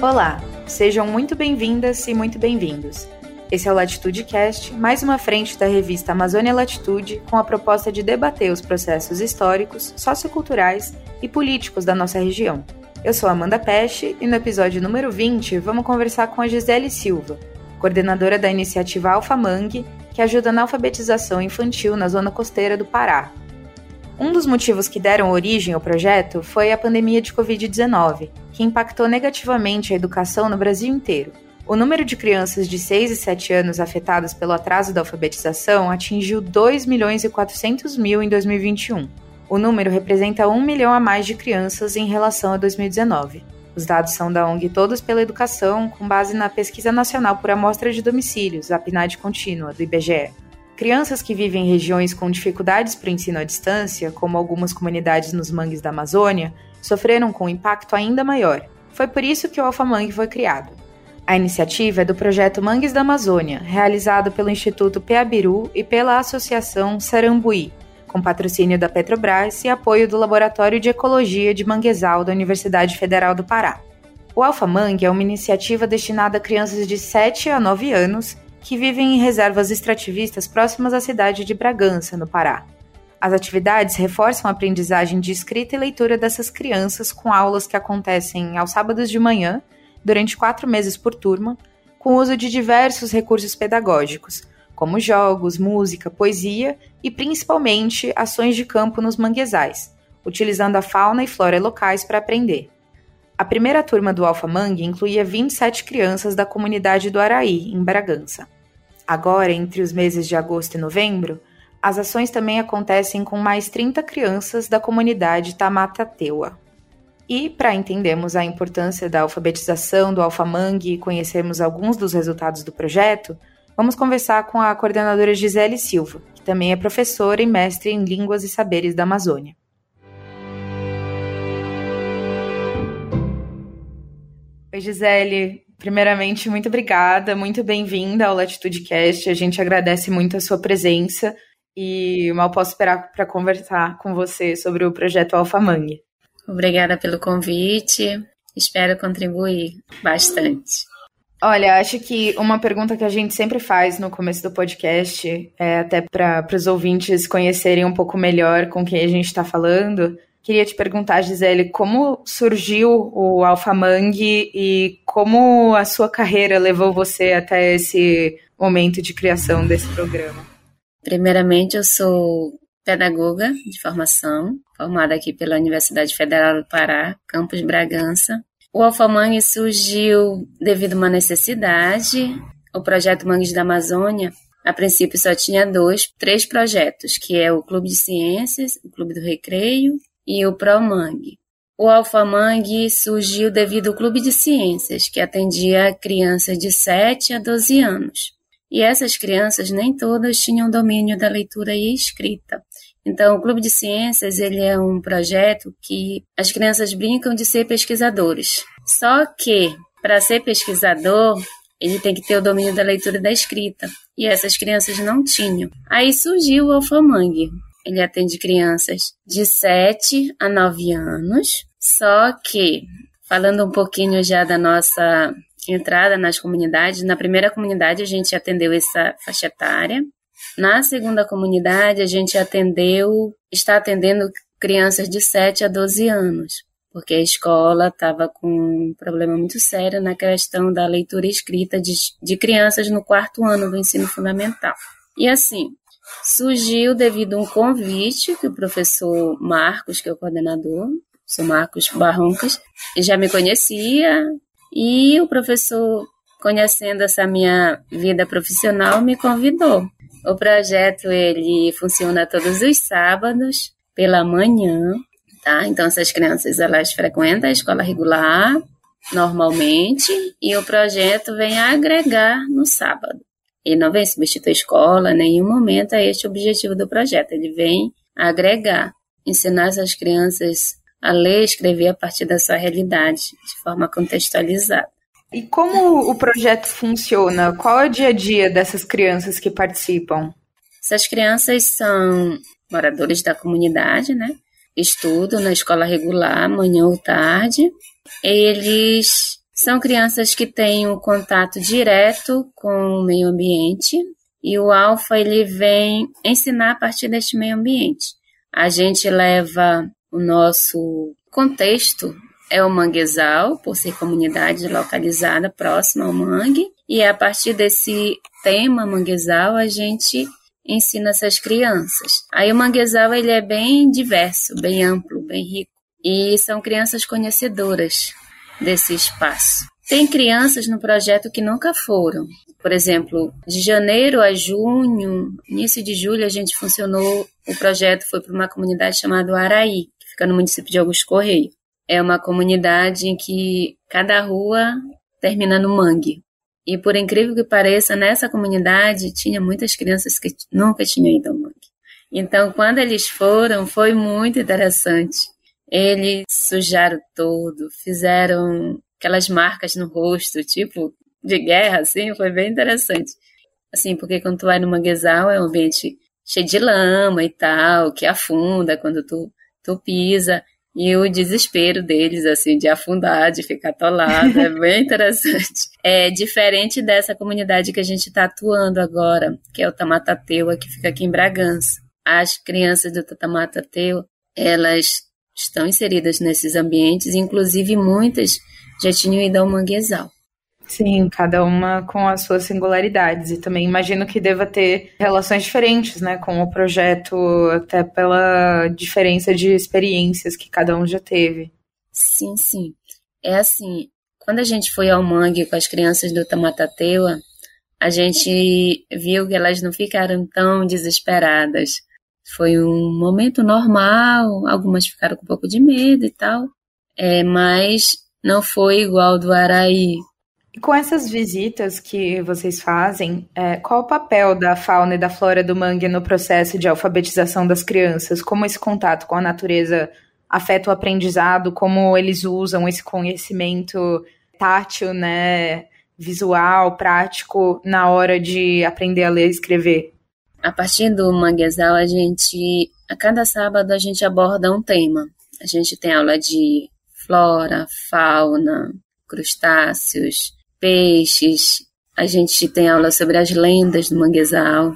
Olá, sejam muito bem-vindas e muito bem-vindos. Esse é o Latitude Cast, mais uma frente da revista Amazônia Latitude, com a proposta de debater os processos históricos, socioculturais e políticos da nossa região. Eu sou Amanda Peste e no episódio número 20 vamos conversar com a Gisele Silva, coordenadora da iniciativa Alfa Mangue, que ajuda na alfabetização infantil na zona costeira do Pará, um dos motivos que deram origem ao projeto foi a pandemia de Covid-19, que impactou negativamente a educação no Brasil inteiro. O número de crianças de 6 e 7 anos afetadas pelo atraso da alfabetização atingiu 2 milhões e 400 mil em 2021. O número representa 1 milhão a mais de crianças em relação a 2019. Os dados são da ONG Todos pela Educação, com base na Pesquisa Nacional por Amostra de Domicílios, a PNAD contínua, do IBGE. Crianças que vivem em regiões com dificuldades para o ensino à distância, como algumas comunidades nos mangues da Amazônia, sofreram com um impacto ainda maior. Foi por isso que o Alfa Mangue foi criado. A iniciativa é do projeto Mangues da Amazônia, realizado pelo Instituto Peabiru e pela Associação Sarambuí, com patrocínio da Petrobras e apoio do Laboratório de Ecologia de Manguezal da Universidade Federal do Pará. O Alfa Mangue é uma iniciativa destinada a crianças de 7 a 9 anos que vivem em reservas extrativistas próximas à cidade de Bragança, no Pará. As atividades reforçam a aprendizagem de escrita e leitura dessas crianças com aulas que acontecem aos sábados de manhã, durante quatro meses por turma, com uso de diversos recursos pedagógicos, como jogos, música, poesia e principalmente ações de campo nos manguezais, utilizando a fauna e flora locais para aprender. A primeira turma do Alfa Mangue incluía 27 crianças da comunidade do Araí, em Bragança. Agora, entre os meses de agosto e novembro, as ações também acontecem com mais 30 crianças da comunidade Tamatateua. E, para entendermos a importância da alfabetização do Alfa Mangue e conhecermos alguns dos resultados do projeto, vamos conversar com a coordenadora Gisele Silva, que também é professora e mestre em Línguas e Saberes da Amazônia. Oi, Gisele. Primeiramente, muito obrigada, muito bem-vinda ao Latitude Cast. A gente agradece muito a sua presença e mal posso esperar para conversar com você sobre o projeto Alfa Mangue. Obrigada pelo convite. Espero contribuir bastante. Olha, acho que uma pergunta que a gente sempre faz no começo do podcast, é até para os ouvintes conhecerem um pouco melhor com quem a gente está falando, Queria te perguntar, Gisele, como surgiu o Alpha Mangue e como a sua carreira levou você até esse momento de criação desse programa? Primeiramente, eu sou pedagoga de formação, formada aqui pela Universidade Federal do Pará, campus Bragança. O Alpha Mangue surgiu devido a uma necessidade. O projeto Mangues da Amazônia a princípio só tinha dois, três projetos, que é o Clube de Ciências, o Clube do Recreio e o ProMangue. O AlfaMangue surgiu devido ao Clube de Ciências, que atendia crianças de 7 a 12 anos. E essas crianças nem todas tinham domínio da leitura e escrita. Então, o Clube de Ciências ele é um projeto que as crianças brincam de ser pesquisadores. Só que, para ser pesquisador, ele tem que ter o domínio da leitura e da escrita. E essas crianças não tinham. Aí surgiu o Alfamangue, ele atende crianças de 7 a 9 anos, só que, falando um pouquinho já da nossa entrada nas comunidades, na primeira comunidade a gente atendeu essa faixa etária, na segunda comunidade a gente atendeu, está atendendo crianças de 7 a 12 anos, porque a escola estava com um problema muito sério na questão da leitura e escrita de, de crianças no quarto ano do ensino fundamental. E assim, surgiu devido a um convite que o professor Marcos, que é o coordenador, professor Marcos Barroncas, já me conhecia e o professor, conhecendo essa minha vida profissional, me convidou. O projeto ele funciona todos os sábados pela manhã, tá? Então essas crianças elas frequentam a escola regular normalmente e o projeto vem agregar no sábado. Ele não vem substituir a escola, em nenhum momento é este o objetivo do projeto. Ele vem agregar, ensinar essas crianças a ler e escrever a partir da sua realidade, de forma contextualizada. E como o projeto funciona? Qual é o dia a dia dessas crianças que participam? Essas crianças são moradores da comunidade, né? Estudam na escola regular, manhã ou tarde. Eles São crianças que têm um contato direto com o meio ambiente e o alfa ele vem ensinar a partir deste meio ambiente. A gente leva o nosso contexto é o manguezal, por ser comunidade localizada próxima ao mangue, e a partir desse tema manguezal a gente ensina essas crianças. Aí o manguezal ele é bem diverso, bem amplo, bem rico, e são crianças conhecedoras desse espaço. Tem crianças no projeto que nunca foram. Por exemplo, de janeiro a junho, início de julho, a gente funcionou, o projeto foi para uma comunidade chamada Araí, que fica no município de Augusto Correio. É uma comunidade em que cada rua termina no mangue. E por incrível que pareça, nessa comunidade tinha muitas crianças que nunca tinham ido ao mangue. Então, quando eles foram, foi muito interessante. Eles sujaram todo, fizeram aquelas marcas no rosto, tipo de guerra, assim, foi bem interessante. Assim, porque quando tu vai no manguezal é um ambiente cheio de lama e tal, que afunda quando tu, tu pisa. E o desespero deles, assim, de afundar, de ficar atolado, é bem interessante. É diferente dessa comunidade que a gente está atuando agora, que é o Tamatateua, que fica aqui em Bragança. As crianças do Tamatateua, elas estão inseridas nesses ambientes, inclusive muitas já tinham ido ao manguezal. Sim, cada uma com as suas singularidades. E também imagino que deva ter relações diferentes, né, com o projeto, até pela diferença de experiências que cada um já teve. Sim, sim. É assim, quando a gente foi ao mangue com as crianças do Tamatateua, a gente viu que elas não ficaram tão desesperadas. Foi um momento normal, algumas ficaram com um pouco de medo e tal, é, mas não foi igual do Araí, e com essas visitas que vocês fazem, é, qual o papel da fauna e da flora do mangue no processo de alfabetização das crianças? Como esse contato com a natureza afeta o aprendizado? Como eles usam esse conhecimento tátil, né, visual, prático, na hora de aprender a ler e escrever? A partir do manguezal, a gente, a cada sábado, a gente aborda um tema. A gente tem aula de flora, fauna, crustáceos, peixes, a gente tem aula sobre as lendas do manguezal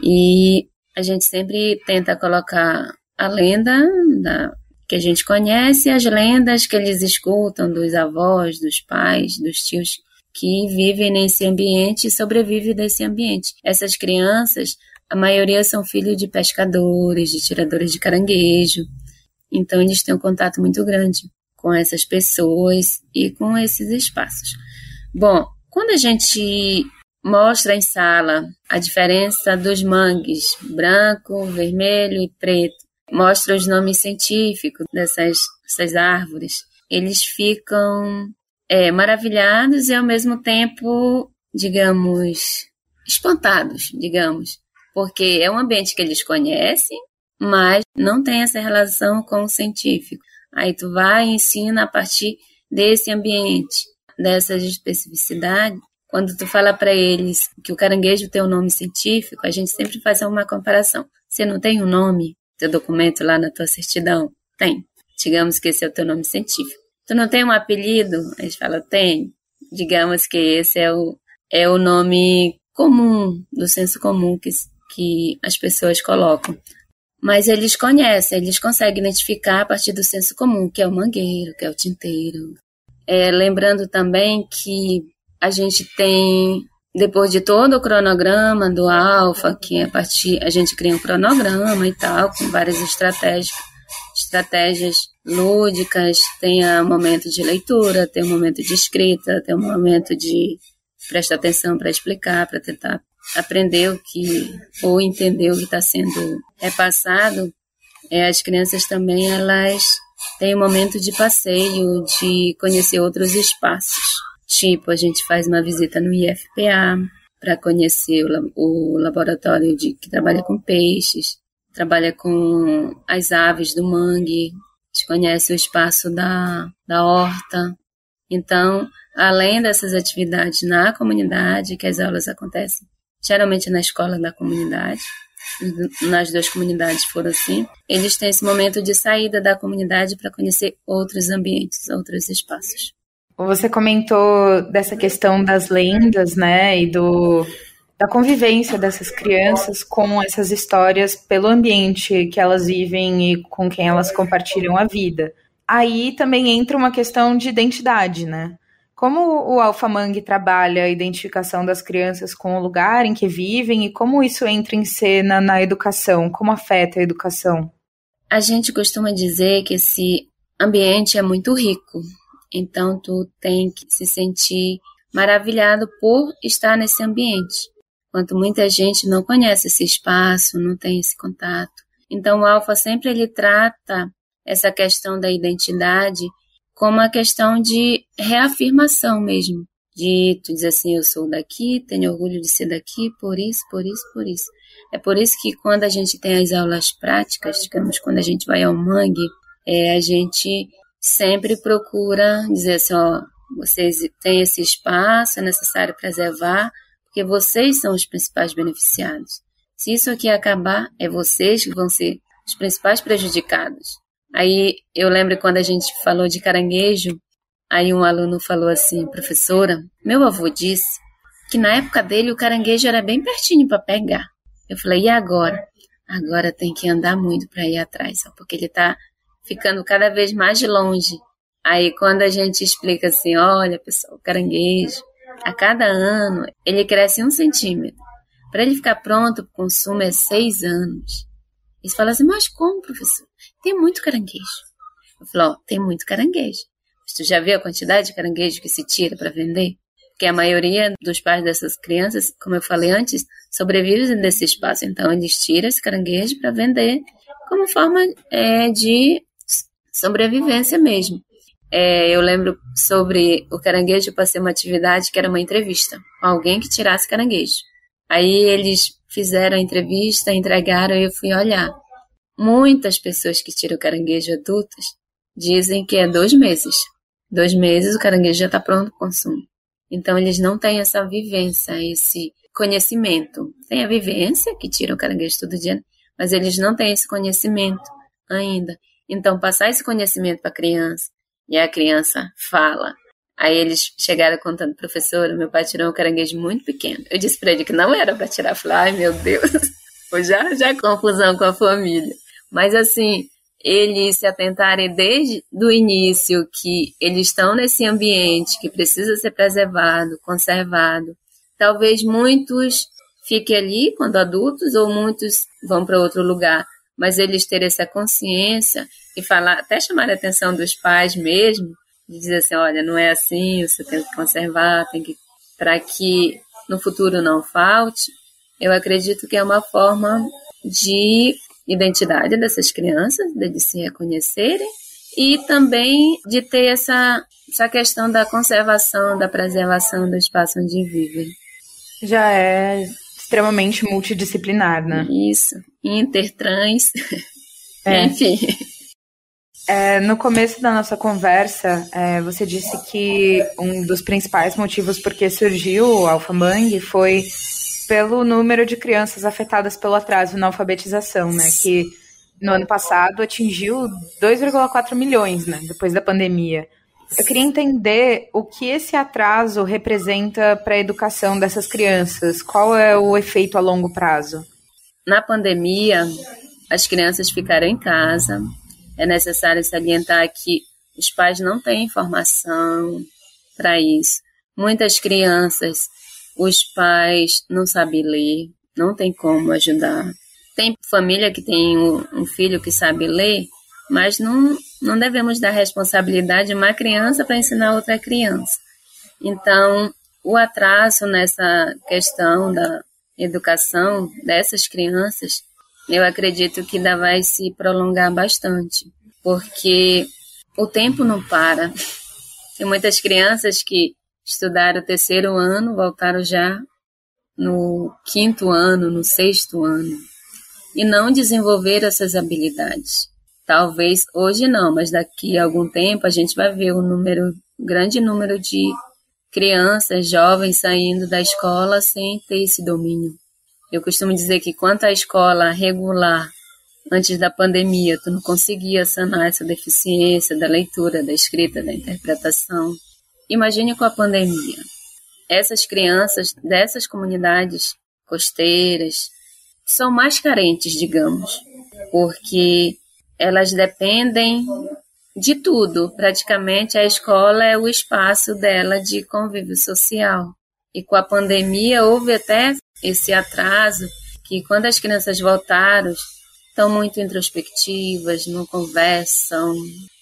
e a gente sempre tenta colocar a lenda da, que a gente conhece as lendas que eles escutam dos avós, dos pais, dos tios que vivem nesse ambiente e sobrevivem desse ambiente. Essas crianças, a maioria são filhos de pescadores, de tiradores de caranguejo, então eles têm um contato muito grande com essas pessoas e com esses espaços. Bom, quando a gente mostra em sala a diferença dos mangues, branco, vermelho e preto, mostra os nomes científicos dessas, dessas árvores, eles ficam é, maravilhados e ao mesmo tempo, digamos, espantados, digamos, porque é um ambiente que eles conhecem, mas não tem essa relação com o científico. Aí tu vai e ensina a partir desse ambiente dessas especificidades, quando tu fala para eles que o caranguejo tem um nome científico, a gente sempre faz uma comparação. Você não tem um nome, teu documento lá na tua certidão? Tem. Digamos que esse é o teu nome científico. Tu não tem um apelido? A gente fala, tem. Digamos que esse é o, é o nome comum, do senso comum que, que as pessoas colocam. Mas eles conhecem, eles conseguem identificar a partir do senso comum, que é o mangueiro, que é o tinteiro, é, lembrando também que a gente tem, depois de todo o cronograma do Alfa, que é a partir, a gente cria um cronograma e tal, com várias estratégias, estratégias lúdicas, tem o momento de leitura, tem o momento de escrita, tem o momento de prestar atenção para explicar, para tentar aprender o que, ou entender o que está sendo repassado, é, as crianças também, elas tem um momento de passeio, de conhecer outros espaços. Tipo, a gente faz uma visita no IFPA para conhecer o, o laboratório de, que trabalha com peixes, trabalha com as aves do mangue, conhece o espaço da, da horta. Então, além dessas atividades na comunidade, que as aulas acontecem geralmente na escola da comunidade, nas duas comunidades foram assim, eles têm esse momento de saída da comunidade para conhecer outros ambientes, outros espaços. Você comentou dessa questão das lendas, né, e do da convivência dessas crianças com essas histórias pelo ambiente que elas vivem e com quem elas compartilham a vida. Aí também entra uma questão de identidade, né? Como o Alphamang trabalha a identificação das crianças com o lugar em que vivem e como isso entra em cena na educação, como afeta a educação? A gente costuma dizer que esse ambiente é muito rico, então tu tem que se sentir maravilhado por estar nesse ambiente quanto muita gente não conhece esse espaço, não tem esse contato. Então o alfa sempre ele trata essa questão da identidade como uma questão de reafirmação mesmo, de tu dizer assim, eu sou daqui, tenho orgulho de ser daqui, por isso, por isso, por isso. É por isso que quando a gente tem as aulas práticas, digamos, quando a gente vai ao mangue, é, a gente sempre procura dizer assim, ó, vocês têm esse espaço, é necessário preservar, porque vocês são os principais beneficiados. Se isso aqui acabar, é vocês que vão ser os principais prejudicados. Aí eu lembro quando a gente falou de caranguejo, aí um aluno falou assim, professora, meu avô disse que na época dele o caranguejo era bem pertinho para pegar. Eu falei, e agora? Agora tem que andar muito para ir atrás, porque ele está ficando cada vez mais longe. Aí quando a gente explica assim, olha pessoal, o caranguejo a cada ano, ele cresce um centímetro. Para ele ficar pronto para o consumo é seis anos. Eles falam assim, mas como, professor? Tem muito caranguejo. Eu falo, ó, tem muito caranguejo. Mas tu já viu a quantidade de caranguejo que se tira para vender? Porque a maioria dos pais dessas crianças, como eu falei antes, sobrevivem desse espaço. Então, eles tiram esse caranguejo para vender como forma é, de sobrevivência mesmo. É, eu lembro sobre o caranguejo, passei uma atividade que era uma entrevista com alguém que tirasse caranguejo. Aí eles fizeram a entrevista, entregaram e eu fui olhar. Muitas pessoas que tiram caranguejo adultas dizem que é dois meses. Dois meses o caranguejo já está pronto para consumo. Então eles não têm essa vivência, esse conhecimento. Tem a vivência, que tira o caranguejo todo dia, mas eles não têm esse conhecimento ainda. Então, passar esse conhecimento para a criança, e a criança fala. Aí eles chegaram contando, professora, meu pai tirou um caranguejo muito pequeno. Eu disse para ele que não era para tirar. Falei, ai meu Deus, já, já confusão com a família. Mas assim, eles se atentarem desde o início que eles estão nesse ambiente que precisa ser preservado, conservado. Talvez muitos fiquem ali quando adultos ou muitos vão para outro lugar, mas eles terem essa consciência e falar, até chamar a atenção dos pais mesmo, de dizer assim, olha, não é assim, você tem que conservar, tem que para que no futuro não falte. Eu acredito que é uma forma de identidade dessas crianças, de se reconhecerem e também de ter essa, essa questão da conservação, da preservação do espaço onde vivem. Já é extremamente multidisciplinar, né? Isso, intertrans, é. enfim. É, no começo da nossa conversa, é, você disse que um dos principais motivos por que surgiu o Alphamang foi pelo número de crianças afetadas pelo atraso na alfabetização, né? Que no ano passado atingiu 2,4 milhões, né? Depois da pandemia. Eu queria entender o que esse atraso representa para a educação dessas crianças. Qual é o efeito a longo prazo? Na pandemia, as crianças ficaram em casa, é necessário salientar que os pais não têm informação para isso. Muitas crianças, os pais não sabem ler, não tem como ajudar. Tem família que tem um, filho que sabe ler, mas não, não devemos dar responsabilidade a uma criança para ensinar outra criança. Então, o atraso nessa questão da educação dessas crianças eu acredito que ainda vai se prolongar bastante, porque o tempo não para. Tem muitas crianças que estudaram o terceiro ano, voltaram já no quinto ano, no sexto ano, e não desenvolveram essas habilidades. Talvez hoje não, mas daqui a algum tempo a gente vai ver um número, um grande número de crianças, jovens saindo da escola sem ter esse domínio. Eu costumo dizer que quanto à escola regular, antes da pandemia, tu não conseguia sanar essa deficiência da leitura, da escrita, da interpretação. imagine com a pandemia. Essas crianças dessas comunidades costeiras são mais carentes, digamos, porque elas dependem de tudo. Praticamente a escola é o espaço dela de convívio social. E com a pandemia houve até esse atraso que quando as crianças voltaram, estão muito introspectivas, não conversam,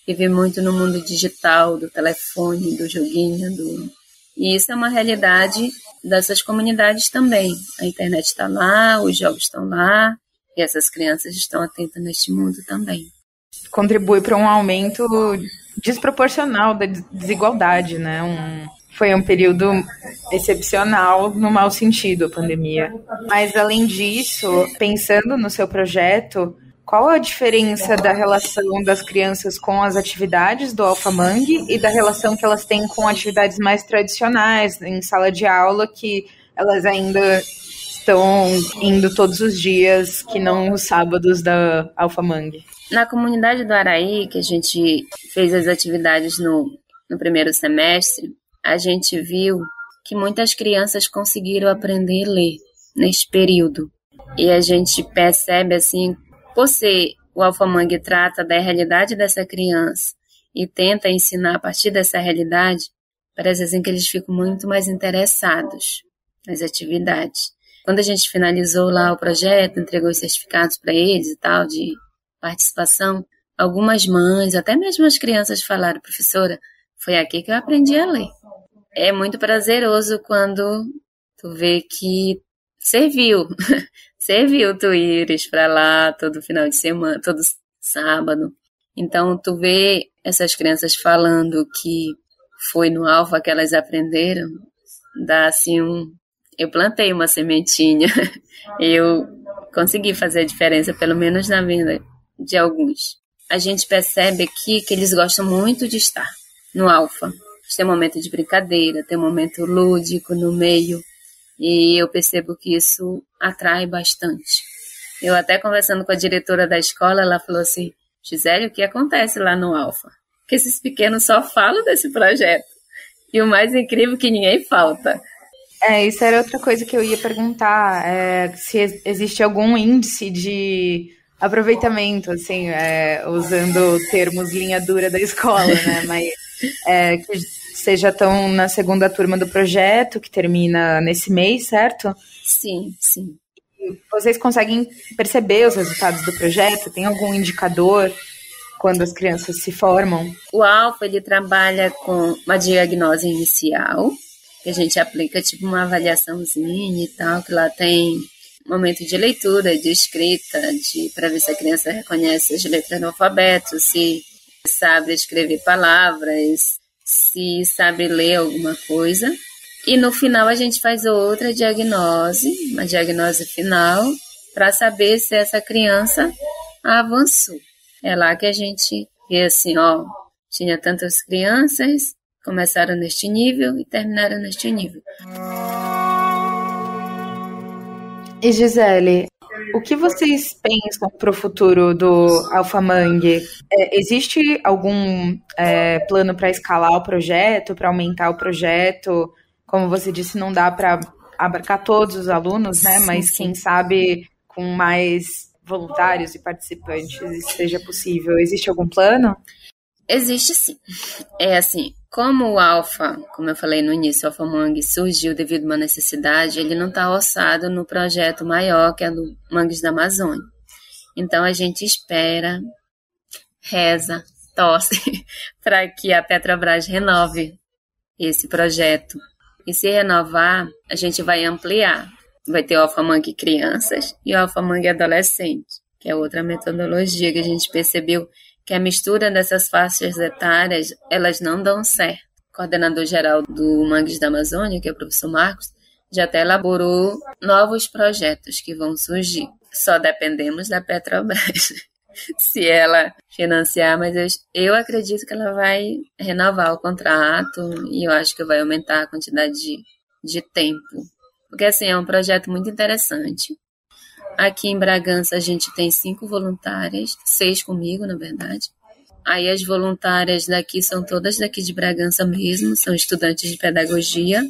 vivem muito no mundo digital, do telefone, do joguinho, do... E isso é uma realidade dessas comunidades também. A internet está lá, os jogos estão lá, e essas crianças estão atentas neste mundo também contribui para um aumento desproporcional da desigualdade, né? Um, foi um período excepcional no mau sentido a pandemia. Mas além disso, pensando no seu projeto, qual a diferença da relação das crianças com as atividades do Alpha Mangue e da relação que elas têm com atividades mais tradicionais em sala de aula que elas ainda estão indo todos os dias, que não os sábados da Alpha Mangue? Na comunidade do Araí, que a gente fez as atividades no, no primeiro semestre, a gente viu que muitas crianças conseguiram aprender a ler nesse período. E a gente percebe assim, por ser o Alfamangue trata da realidade dessa criança e tenta ensinar a partir dessa realidade, parece assim que eles ficam muito mais interessados nas atividades. Quando a gente finalizou lá o projeto, entregou os certificados para eles e tal, de participação, algumas mães, até mesmo as crianças falaram, professora, foi aqui que eu aprendi a ler. É muito prazeroso quando tu vê que serviu, serviu tu ires para lá todo final de semana, todo sábado. Então tu vê essas crianças falando que foi no alfa que elas aprenderam, dá assim um eu plantei uma sementinha. eu consegui fazer a diferença, pelo menos na vida de alguns. A gente percebe aqui que eles gostam muito de estar no alfa. Tem momento de brincadeira, tem momento lúdico no meio, e eu percebo que isso atrai bastante. Eu até conversando com a diretora da escola, ela falou assim: Gisele, o que acontece lá no Alfa? Que esses pequenos só falam desse projeto. E o mais incrível é que ninguém falta. É, isso era outra coisa que eu ia perguntar. É, se existe algum índice de aproveitamento, assim, é, usando termos linha dura da escola, né? Mas é, que vocês já estão na segunda turma do projeto, que termina nesse mês, certo? Sim, sim. Vocês conseguem perceber os resultados do projeto? Tem algum indicador quando as crianças se formam? O Alfa, ele trabalha com uma diagnose inicial, que a gente aplica tipo uma avaliaçãozinha e tal, que lá tem momento de leitura, de escrita, de para ver se a criança reconhece as letras no alfabeto, se sabe escrever palavras, se sabe ler alguma coisa. E no final a gente faz outra diagnose, uma diagnose final, para saber se essa criança avançou. É lá que a gente vê assim, ó, tinha tantas crianças, começaram neste nível e terminaram neste nível. E Gisele, o que vocês pensam para o futuro do Alphamangue? É, existe algum é, plano para escalar o projeto, para aumentar o projeto? Como você disse, não dá para abarcar todos os alunos, né? Mas quem sabe com mais voluntários e participantes isso seja possível. Existe algum plano? Existe sim. É assim, como o Alfa, como eu falei no início, o Alfa Mangue surgiu devido a uma necessidade, ele não está orçado no projeto maior que é do Mangues da Amazônia. Então a gente espera, reza, torce para que a Petrobras renove esse projeto. E se renovar, a gente vai ampliar. Vai ter o Alfa Mangue crianças e o Alfa Mangue adolescente, que é outra metodologia que a gente percebeu que a mistura dessas faixas etárias, elas não dão certo. O coordenador geral do Mangues da Amazônia, que é o professor Marcos, já até elaborou novos projetos que vão surgir. Só dependemos da Petrobras. se ela financiar, mas eu, eu acredito que ela vai renovar o contrato e eu acho que vai aumentar a quantidade de, de tempo. Porque, assim, é um projeto muito interessante. Aqui em Bragança a gente tem cinco voluntárias, seis comigo, na verdade. Aí as voluntárias daqui são todas daqui de Bragança mesmo, são estudantes de pedagogia.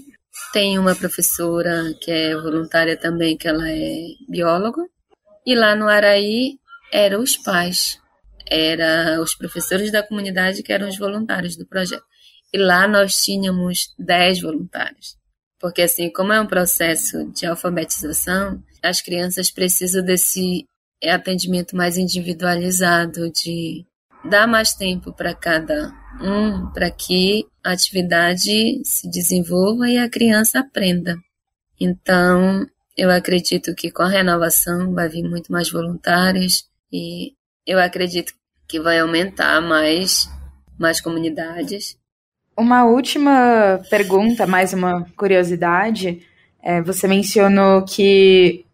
Tem uma professora que é voluntária também, que ela é bióloga. E lá no Araí eram os pais, eram os professores da comunidade que eram os voluntários do projeto. E lá nós tínhamos 10 voluntários. Porque assim, como é um processo de alfabetização, as crianças precisam desse atendimento mais individualizado, de dar mais tempo para cada um, para que a atividade se desenvolva e a criança aprenda. Então, eu acredito que com a renovação vai vir muito mais voluntários e eu acredito que vai aumentar mais mais comunidades. Uma última pergunta, mais uma curiosidade. É, você mencionou que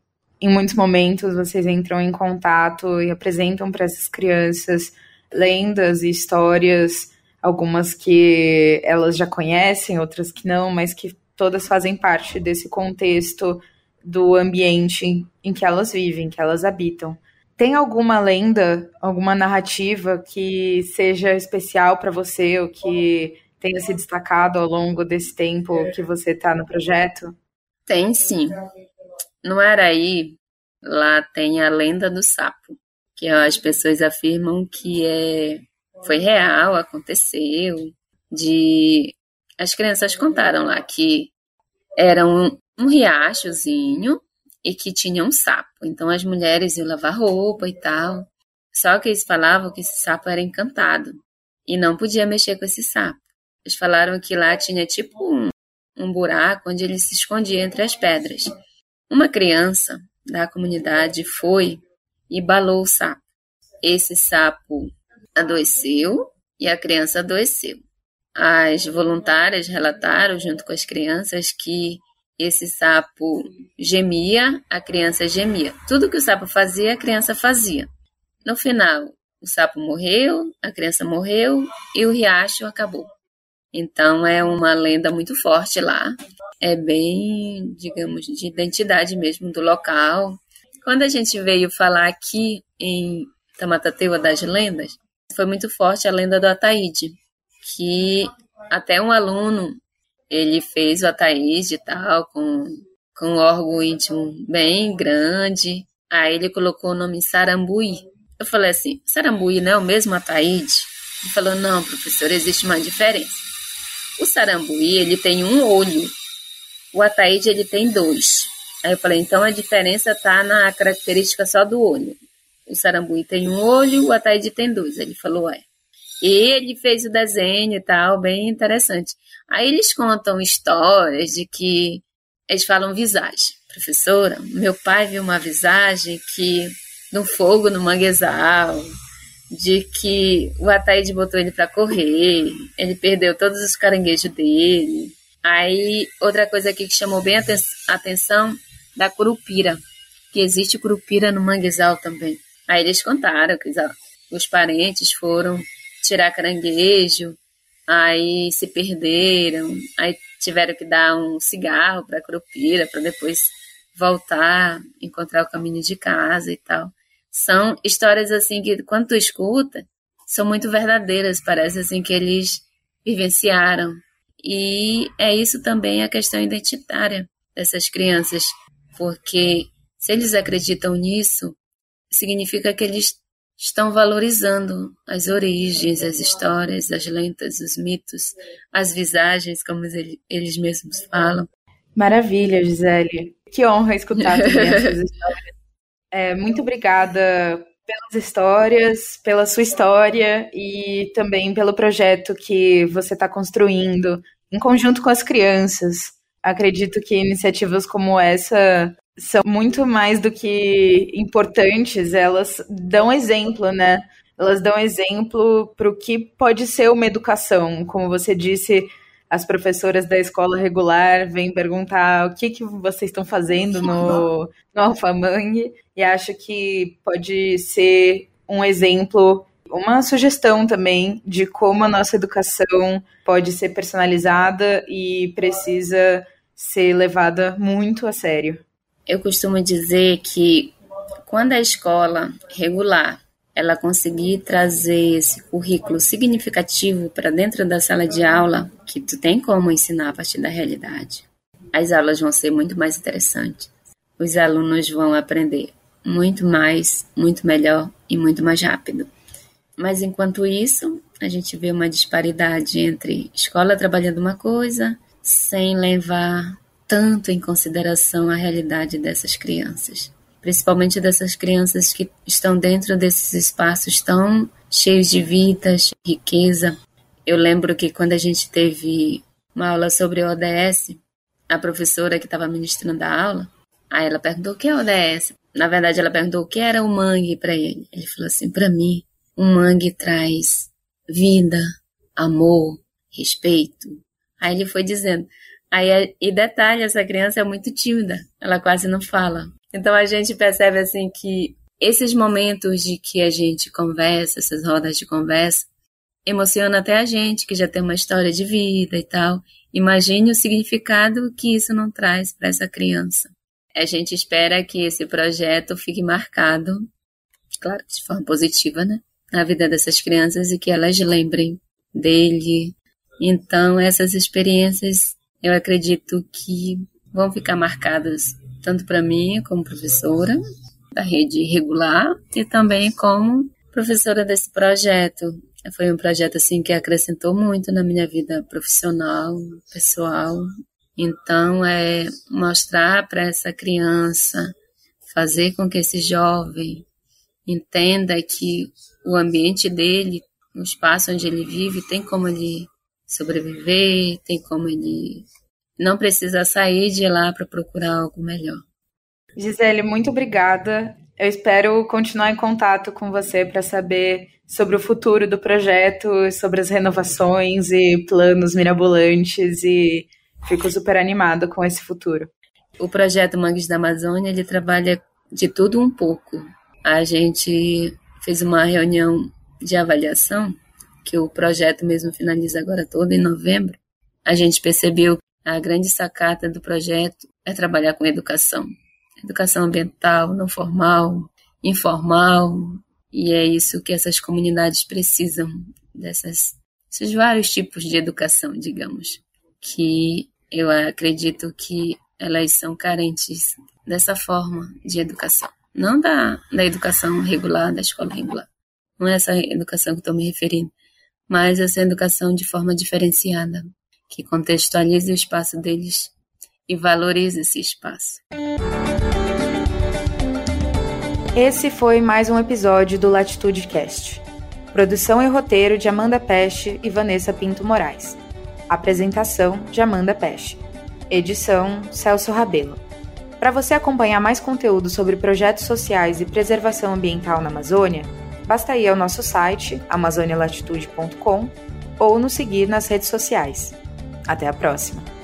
em muitos momentos vocês entram em contato e apresentam para essas crianças lendas e histórias, algumas que elas já conhecem, outras que não, mas que todas fazem parte desse contexto do ambiente em que elas vivem, que elas habitam. Tem alguma lenda, alguma narrativa que seja especial para você ou que tenha se destacado ao longo desse tempo que você está no projeto? Tem sim. No Araí, lá tem a lenda do sapo que as pessoas afirmam que é, foi real, aconteceu, de as crianças contaram lá que era um, um riachozinho e que tinha um sapo. Então as mulheres iam lavar roupa e tal. Só que eles falavam que esse sapo era encantado e não podia mexer com esse sapo. Eles falaram que lá tinha tipo um, um buraco onde ele se escondia entre as pedras. Uma criança da comunidade foi e balou o sapo. Esse sapo adoeceu e a criança adoeceu. As voluntárias relataram, junto com as crianças, que esse sapo gemia, a criança gemia. Tudo que o sapo fazia, a criança fazia. No final, o sapo morreu, a criança morreu e o riacho acabou. Então é uma lenda muito forte lá. É bem, digamos, de identidade mesmo do local. Quando a gente veio falar aqui em Tamatateua das Lendas, foi muito forte a lenda do Ataíde, que até um aluno ele fez o Ataíde e tal, com, com um órgão íntimo bem grande. Aí ele colocou o nome Sarambuí. Eu falei assim, Sarambuí não é o mesmo Ataíde? Ele falou, não, professor, existe uma diferença. O Sarambuí, ele tem um olho. O Ataíde, ele tem dois. Aí eu falei, então a diferença está na característica só do olho. O sarambuí tem um olho, o ataíde tem dois. Ele falou, é. E ele fez o desenho e tal, bem interessante. Aí eles contam histórias de que eles falam visagem. Professora, meu pai viu uma visagem que no fogo no manguezal, de que o Ataíde botou ele para correr, ele perdeu todos os caranguejos dele. Aí, outra coisa aqui que chamou bem a atenção da curupira, que existe curupira no manguezal também. Aí eles contaram que os parentes foram tirar caranguejo, aí se perderam, aí tiveram que dar um cigarro para curupira para depois voltar, encontrar o caminho de casa e tal. São histórias assim que quando tu escuta, são muito verdadeiras, parece assim que eles vivenciaram. E é isso também a questão identitária dessas crianças porque se eles acreditam nisso, significa que eles estão valorizando as origens, as histórias, as lendas, os mitos, as visagens, como eles mesmos falam. Maravilha, Gisele. Que honra escutar essas histórias. É, muito obrigada pelas histórias, pela sua história e também pelo projeto que você está construindo em conjunto com as crianças. Acredito que iniciativas como essa são muito mais do que importantes, elas dão exemplo, né? Elas dão exemplo para o que pode ser uma educação. Como você disse, as professoras da escola regular vêm perguntar o que, que vocês estão fazendo no, no Alfamang, e acho que pode ser um exemplo, uma sugestão também de como a nossa educação pode ser personalizada e precisa ser levada muito a sério. Eu costumo dizer que quando a escola regular ela conseguir trazer esse currículo significativo para dentro da sala de aula, que tu tem como ensinar a partir da realidade, as aulas vão ser muito mais interessantes. Os alunos vão aprender muito mais, muito melhor e muito mais rápido. Mas enquanto isso, a gente vê uma disparidade entre escola trabalhando uma coisa, sem levar tanto em consideração a realidade dessas crianças principalmente dessas crianças que estão dentro desses espaços tão cheios de vidas, riqueza. Eu lembro que quando a gente teve uma aula sobre ODS, a professora que estava ministrando a aula, aí ela perguntou o que é ODS. Na verdade, ela perguntou o que era o mangue para ele. Ele falou assim: para mim, um mangue traz vida, amor, respeito. Aí ele foi dizendo. Aí, e detalhe, essa criança é muito tímida, ela quase não fala. Então a gente percebe assim que esses momentos de que a gente conversa, essas rodas de conversa, emociona até a gente que já tem uma história de vida e tal. Imagine o significado que isso não traz para essa criança. A gente espera que esse projeto fique marcado, claro, de forma positiva, né? Na vida dessas crianças e que elas lembrem dele. Então, essas experiências eu acredito que vão ficar marcadas tanto para mim como professora da rede regular e também como professora desse projeto. Foi um projeto assim que acrescentou muito na minha vida profissional, pessoal. Então é mostrar para essa criança, fazer com que esse jovem entenda que o ambiente dele, o espaço onde ele vive, tem como ele sobreviver, tem como ele não precisa sair de lá para procurar algo melhor. Gisele, muito obrigada. Eu espero continuar em contato com você para saber sobre o futuro do projeto, sobre as renovações e planos mirabolantes e fico super animada com esse futuro. O projeto Mangues da Amazônia, ele trabalha de tudo um pouco. A gente fez uma reunião de avaliação, que o projeto mesmo finaliza agora todo em novembro. A gente percebeu a grande sacada do projeto é trabalhar com educação. Educação ambiental, não formal, informal, e é isso que essas comunidades precisam, dessas, desses vários tipos de educação, digamos, que eu acredito que elas são carentes dessa forma de educação. Não da, da educação regular, da escola regular. Não é essa educação que estou me referindo, mas essa educação de forma diferenciada, que contextualize o espaço deles e valorize esse espaço. Esse foi mais um episódio do Latitude Cast. Produção e roteiro de Amanda Peste e Vanessa Pinto Moraes. Apresentação de Amanda Peste. Edição Celso Rabelo. Para você acompanhar mais conteúdo sobre projetos sociais e preservação ambiental na Amazônia, basta ir ao nosso site amazonialatitude.com ou nos seguir nas redes sociais. Até a próxima!